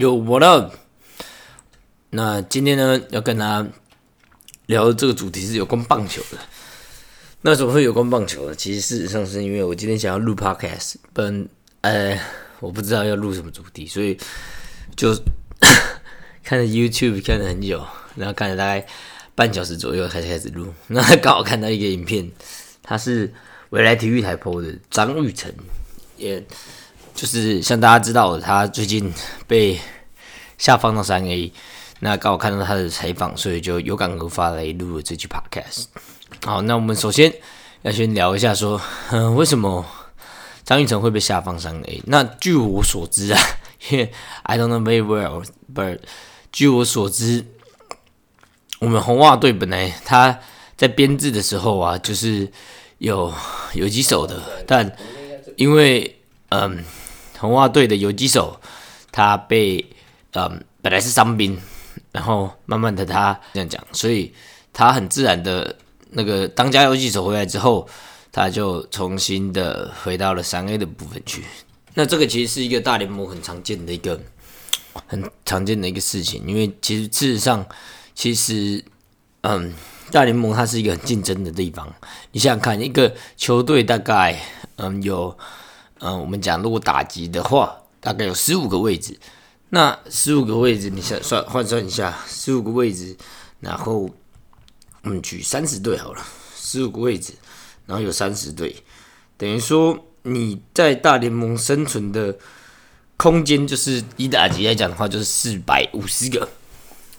有我的。那今天呢，要跟大家聊的这个主题是有关棒球的。那怎么会有关棒球呢？其实事实上是因为我今天想要录 podcast，本呃我不知道要录什么主题，所以就 看了 YouTube 看了很久，然后看了大概半小时左右才开始录。那刚好看到一个影片，他是未来体育台播的张玉成，也。就是像大家知道，他最近被下放到三 A，那刚好看到他的采访，所以就有感而发来录了这期 Podcast。好，那我们首先要先聊一下，说，嗯，为什么张玉成会被下放三 A？那据我所知啊，因为 I don't know very well，but 据我所知，我们红袜队本来他在编制的时候啊，就是有有几手的，但因为嗯。红袜队的游击手，他被嗯本来是伤兵，然后慢慢的他这样讲，所以他很自然的那个当家游击手回来之后，他就重新的回到了三 A 的部分去。那这个其实是一个大联盟很常见的一个很常见的一个事情，因为其实事实上，其实嗯大联盟它是一个很竞争的地方。你想想看，一个球队大概嗯有。嗯，我们讲如果打击的话，大概有十五个位置。那十五个位置，你想算换算一下，十五个位置，然后我们举三十队好了，十五个位置，然后有三十队，等于说你在大联盟生存的空间，就是以打击来讲的话，就是四百五十个。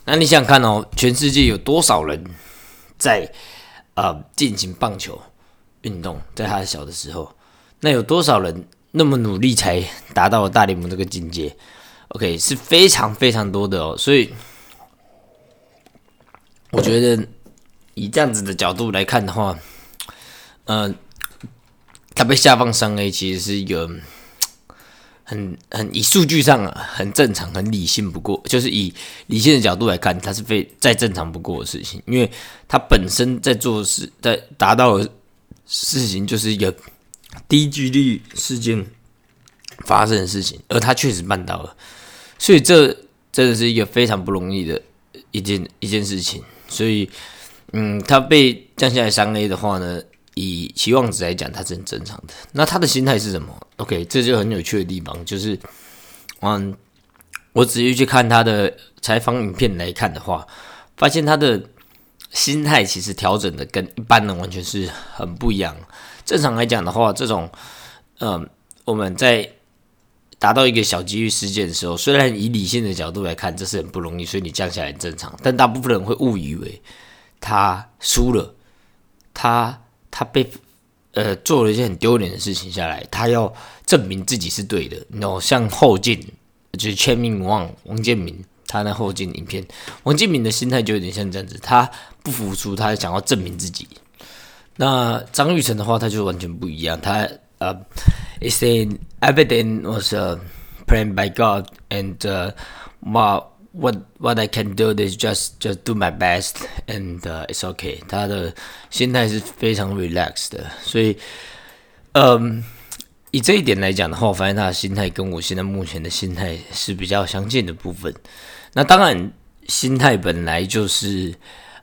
那你想想看哦，全世界有多少人在啊进行棒球运动，在他小的时候？那有多少人那么努力才达到了大联盟这个境界？OK，是非常非常多的哦。所以我觉得以这样子的角度来看的话，嗯，他被下放三 A 其实是一个很很以数据上啊很正常、很理性不过，就是以理性的角度来看，它是非再正常不过的事情，因为他本身在做事，在达到的事情就是一个。低几率事件发生的事情，而他确实办到了，所以这真的是一个非常不容易的一件一件事情。所以，嗯，他被降下来三 A 的话呢，以期望值来讲，他是很正常的。那他的心态是什么？OK，这就很有趣的地方，就是，嗯，我仔细去看他的采访影片来看的话，发现他的心态其实调整的跟一般人完全是很不一样。正常来讲的话，这种，嗯，我们在达到一个小机遇事件的时候，虽然以理性的角度来看，这是很不容易，所以你降下来很正常。但大部分人会误以为他输了，他他被呃做了一件很丢脸的事情下来，他要证明自己是对的。然后像后进就是签名王王建民，他那后进影片，王建民的心态就有点像这样子，他不服输，他想要证明自己。那张玉成的话，他就完全不一样。他呃，is saying everything was uh, planned by God, and uh, what what what I can do is just just do my best, and it's okay。他的心态是非常 relaxed 的，所以，嗯，以这一点来讲的话，我发现他的心态跟我现在目前的心态是比较相近的部分。那当然，心态本来就是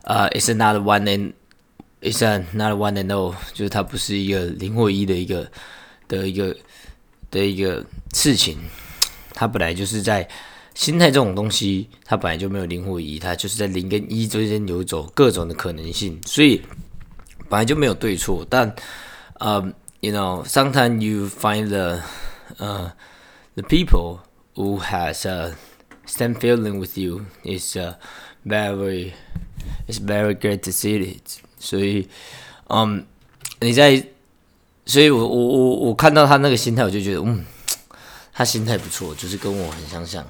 呃，is another one and Is a not one and all，就是它不是一个零或一的一个的一个的一个事情。它本来就是在心态这种东西，它本来就没有零或一，它就是在零跟一之间游走各种的可能性，所以本来就没有对错。但呃，you know，sometimes you find the 呃 the people who has a same feeling with you is very is very great to see it。所以，嗯，你在，所以我我我我看到他那个心态，我就觉得，嗯，他心态不错，就是跟我很相像。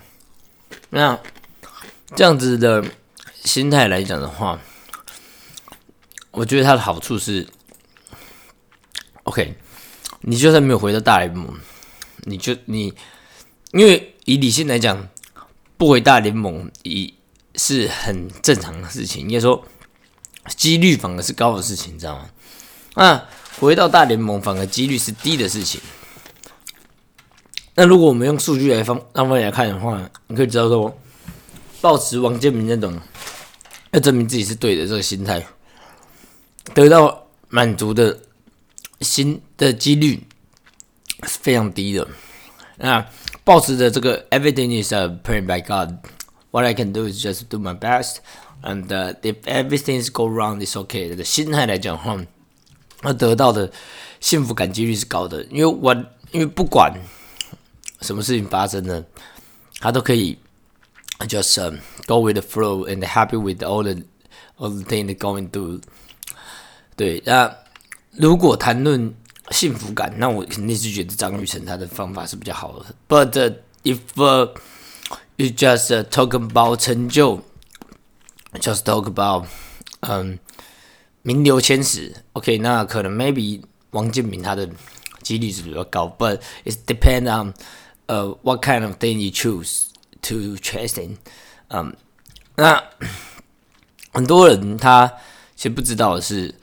那这样子的心态来讲的话，我觉得他的好处是，OK，你就算没有回到大联盟，你就你，因为以理性来讲，不回大联盟以是很正常的事情，应该说。几率反而是高的事情，你知道吗？那回到大联盟反而几率是低的事情。那如果我们用数据来方方面来看的话，你可以知道说，保持王建民那种要证明自己是对的这个心态，得到满足的心的几率是非常低的。那保持着这个 everything is a prayer by God，what I can do is just do my best best，and if everything is go wrong, it's okay 的心态来讲的话，那得到的幸福感几率是高的，因为我因为不管。什么事情发生呢？他都可以 just go with the flow and happy with all the all the things going through。对，那如果谈论幸福感，那我肯定是觉得张雨晨他的方法是比较好的。But if you just talk about 成就 ，just talk about 嗯名留千史，OK，那可能 maybe 王建民他的几率是比较高，But it depend on 呃，what kind of thing you choose to chasing？嗯，那很多人他其实不知道的是，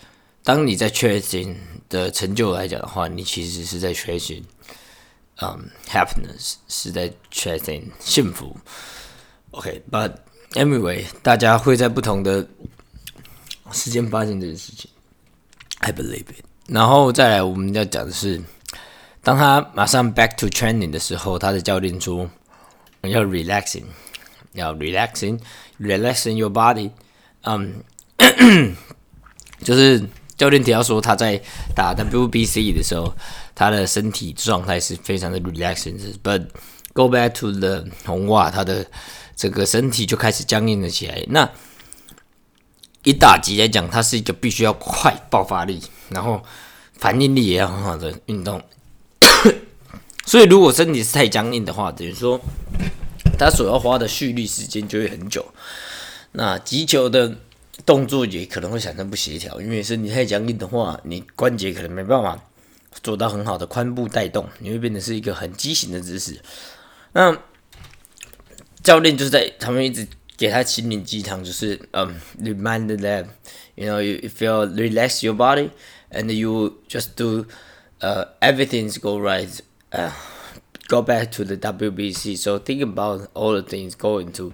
当你在 chasing 的成就来讲的话，你其实是在 chasing，嗯，happiness 是在 chasing 幸福。OK，but anyway，大家会在不同的时间发现这件事情，I believe it。然后再来，我们要讲的是。当他马上 back to training 的时候，他的教练说要 relaxing，要 relaxing，relaxing your body。嗯，就是教练提到说他在打 WBC 的时候，他的身体状态是非常的 relaxing。But go back to the 红袜，他的这个身体就开始僵硬了起来。那以打击来讲，它是一个必须要快爆发力，然后反应力也要很好的运动。所以，如果身体是太僵硬的话，等于说他所要花的蓄力时间就会很久。那击球的动作也可能会产生不协调，因为身体太僵硬的话，你关节可能没办法做到很好的髋部带动，你会变成是一个很畸形的姿势。那教练就是在他们一直给他心灵鸡汤，就是嗯，remind them，you know，if you relax your body and you just do。uh, everything's go right. Uh, go back to the WBC. So think about all the things going to,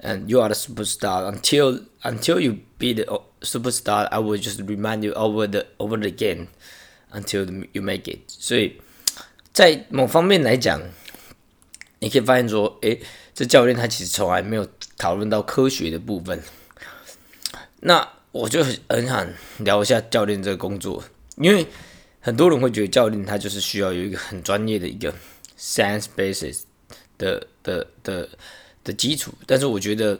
and you are the superstar. Until until you be the superstar, I will just remind you over the over the again until you make it. 所以在某方面来讲，你可以发现说，诶， 这教练他其实从来没有讨论到科学的部分。那我就很想聊一下教练这个工作，因为。很多人会觉得教练他就是需要有一个很专业的一个 science basis 的的的的基础，但是我觉得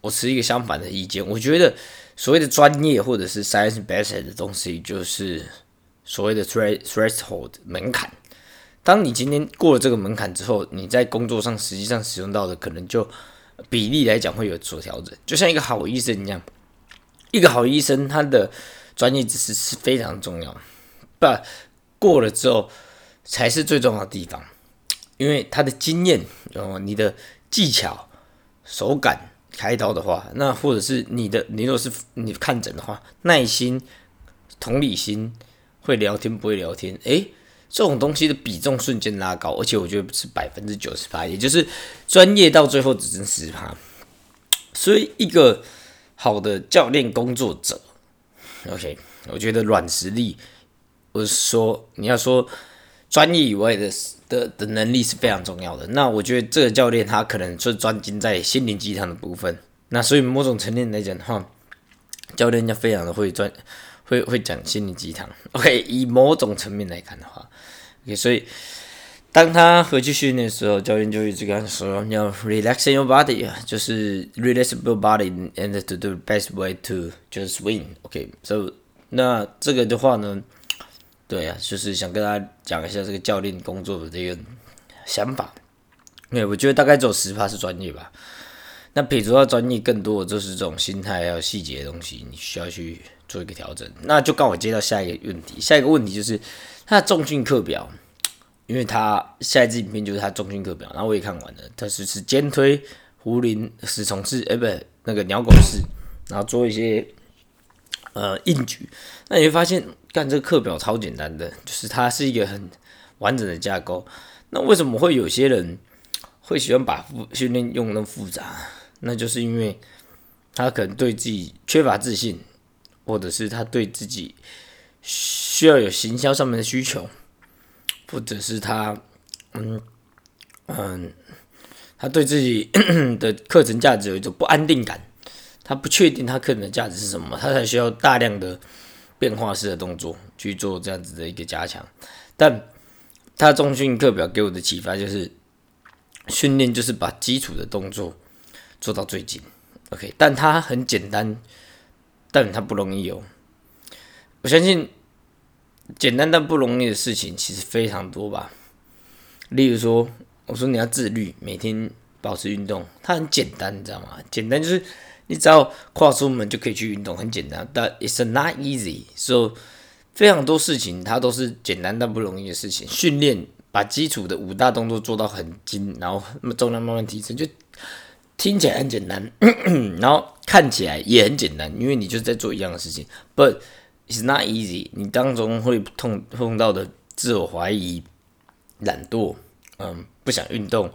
我持一个相反的意见。我觉得所谓的专业或者是 science basis 的东西，就是所谓的 threshold 门槛。当你今天过了这个门槛之后，你在工作上实际上使用到的可能就比例来讲会有所调整。就像一个好医生一样，一个好医生他的专业知识是非常重要。不过了之后，才是最重要的地方，因为他的经验，哦，你的技巧、手感，开刀的话，那或者是你的，你如果是你看诊的话，耐心、同理心，会聊天不会聊天，诶，这种东西的比重瞬间拉高，而且我觉得是百分之九十八，也就是专业到最后只剩十趴。所以一个好的教练工作者，OK，我觉得软实力。我是说，你要说专业以外的的的能力是非常重要的。那我觉得这个教练他可能是专精在心灵鸡汤的部分。那所以某种层面来讲的话，教练家非常的会专，会会讲心灵鸡汤。OK，以某种层面来看的话，OK，所以当他回去训练的时候，教练就一直跟他说要 relax your body，就是 relax your body and to do best way to just win。OK，so 那这个的话呢？对啊，就是想跟大家讲一下这个教练工作的这个想法。对，我觉得大概只有十趴是专业吧。那比如说专业更多的就是这种心态还有细节的东西，你需要去做一个调整。那就刚好接到下一个问题，下一个问题就是他的重训课表，因为他下一支影片就是他重训课表，然后我也看完了，他是是肩推、壶铃、死虫式，哎，不那个鸟狗式，然后做一些呃硬举。那你会发现。干这个课表超简单的，就是它是一个很完整的架构。那为什么会有些人会喜欢把复训练用那么复杂？那就是因为他可能对自己缺乏自信，或者是他对自己需要有行销上面的需求，或者是他嗯嗯，他对自己 的课程价值有一种不安定感，他不确定他课程的价值是什么，他才需要大量的变化式的动作去做这样子的一个加强，但。他中训课表给我的启发就是，训练就是把基础的动作做到最紧，OK，但它很简单，但它不容易哦。我相信简单但不容易的事情其实非常多吧。例如说，我说你要自律，每天保持运动，它很简单，你知道吗？简单就是你只要跨出门就可以去运动，很简单。但 it's not easy，所以。非常多事情，它都是简单但不容易的事情。训练把基础的五大动作做到很精，然后那么重量慢慢提升，就听起来很简单，然后看起来也很简单，因为你就是在做一样的事情。But it's not easy。你当中会碰碰到的自我怀疑、懒惰，嗯，不想运动，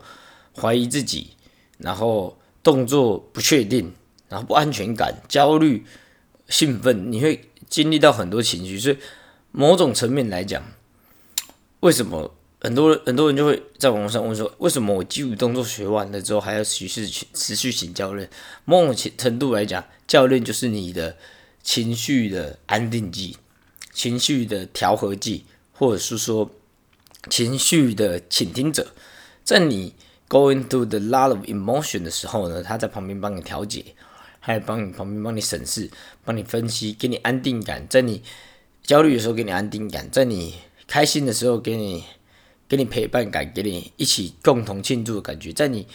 怀疑自己，然后动作不确定，然后不安全感、焦虑、兴奋，你会。经历到很多情绪，所以某种层面来讲，为什么很多很多人就会在网络上问说，为什么我基础动作学完了之后还要持续持续请教练？某种程度来讲，教练就是你的情绪的安定剂、情绪的调和剂，或者是说情绪的倾听者，在你 going through the lot of emotion 的时候呢，他在旁边帮你调节。还有帮你旁边帮你审视，帮你分析，给你安定感。在你焦虑的时候给你安定感，在你开心的时候给你给你陪伴感，给你一起共同庆祝的感觉。在你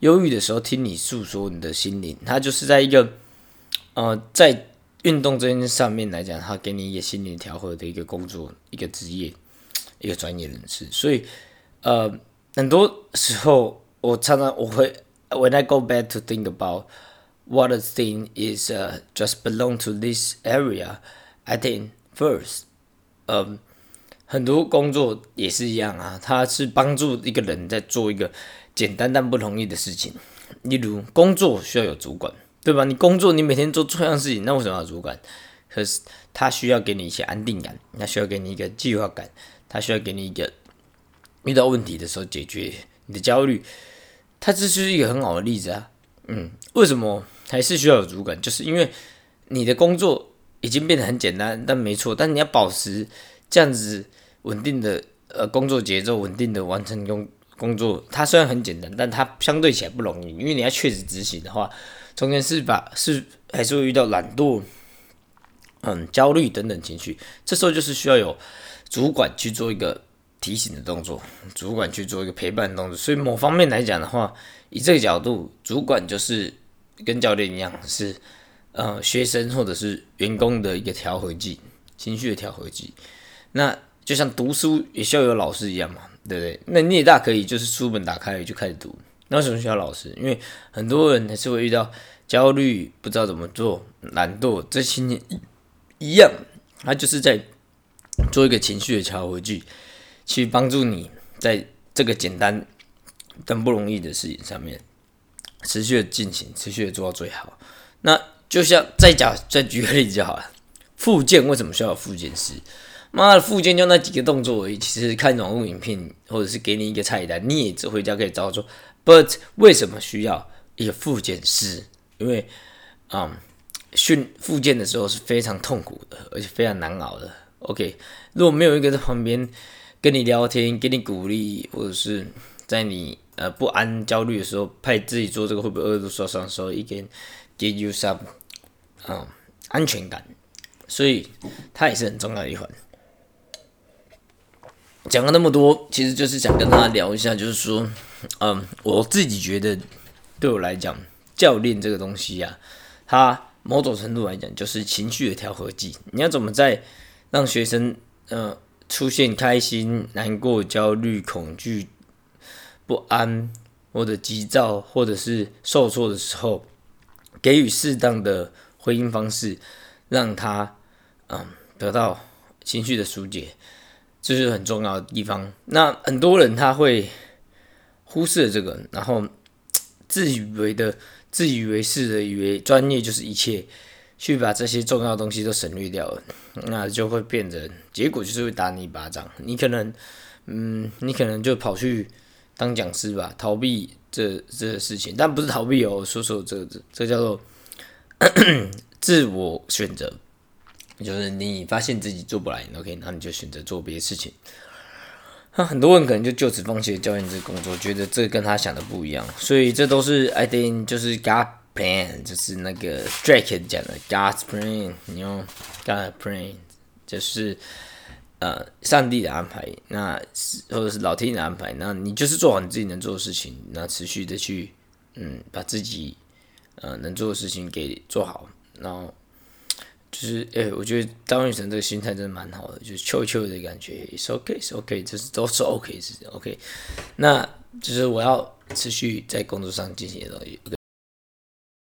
忧郁的时候听你诉说你的心灵，他就是在一个呃在运动这件上面来讲，他给你一个心灵调和的一个工作，一个职业，一个专业人士。所以呃很多时候我常常我会 when I go back to think about what a thing is just belong to this area. I think first，嗯，很多工作也是一样啊，它是帮助一个人在做一个简单但不容易的事情。例如，工作需要有主管，对吧？你工作你每天做同样事情，那为什么要主管？可是他需要给你一些安定感，他需要给你一个计划感，他需要给你一个遇到问题的时候解决你的焦虑。他这就是一个很好的例子啊。嗯，为什么？还是需要有主管，就是因为你的工作已经变得很简单，但没错，但你要保持这样子稳定的呃工作节奏，稳定的完成工工作。它虽然很简单，但它相对起来不容易，因为你要确实执行的话，中间是把是还是会遇到懒惰、嗯焦虑等等情绪。这时候就是需要有主管去做一个提醒的动作，主管去做一个陪伴的动作。所以某方面来讲的话，以这个角度，主管就是。跟教练一样，是呃学生或者是员工的一个调和剂，情绪的调和剂。那就像读书也需要有老师一样嘛，对不对？那你也大可以就是书本打开就开始读。那为什么需要老师？因为很多人还是会遇到焦虑，不知道怎么做，懒惰，这些一样，他就是在做一个情绪的调和剂，去帮助你在这个简单但不容易的事情上面。持续的进行，持续的做到最好。那就像再讲，再举个例子就好了。复健为什么需要复健师？妈的，复健就那几个动作而已。其实看网络影片，或者是给你一个菜单，你也只回家可以照做。But 为什么需要一个复健师？因为，嗯，训复健的时候是非常痛苦的，而且非常难熬的。OK，如果没有一个在旁边跟你聊天，给你鼓励，或者是在你。呃，不安、焦虑的时候，派自己做这个会不会二度受伤？的时候，一点 give you some 啊安全感，所以它也是很重要的一环。讲了那么多，其实就是想跟大家聊一下，就是说，嗯，我自己觉得，对我来讲，教练这个东西呀，它某种程度来讲就是情绪的调和剂。你要怎么在让学生呃出现开心、难过、焦虑、恐惧？不安或者急躁或者是受挫的时候，给予适当的回应方式，让他嗯得到情绪的疏解。这是很重要的地方。那很多人他会忽视了这个，然后自以为的、自以为是的，以为专业就是一切，去把这些重要东西都省略掉了，那就会变成结果就是会打你一巴掌。你可能，嗯，你可能就跑去当讲师吧，逃避这这个事情，但不是逃避哦，说说这这这叫做 自我选择。就是你发现自己做不来，OK，那你就选择做别的事情。那很多人可能就就此放弃了教练这个工作，觉得这跟他想的不一样。所以这都是 I think 就是 God plan，就是那个 Drake 讲的 God's plan，你用 God plan，就是呃上帝的安排，那是或者是老天的安排，那你就是做好你自己能做的事情，那持续的去嗯把自己呃能做的事情给做好，然后。就是诶，我觉得张雨晨这个心态真的蛮好的，就是秋秋的感觉，it's ok it's OK，就是都是 OK，是 OK。那就是我要持续在工作上进行的东西。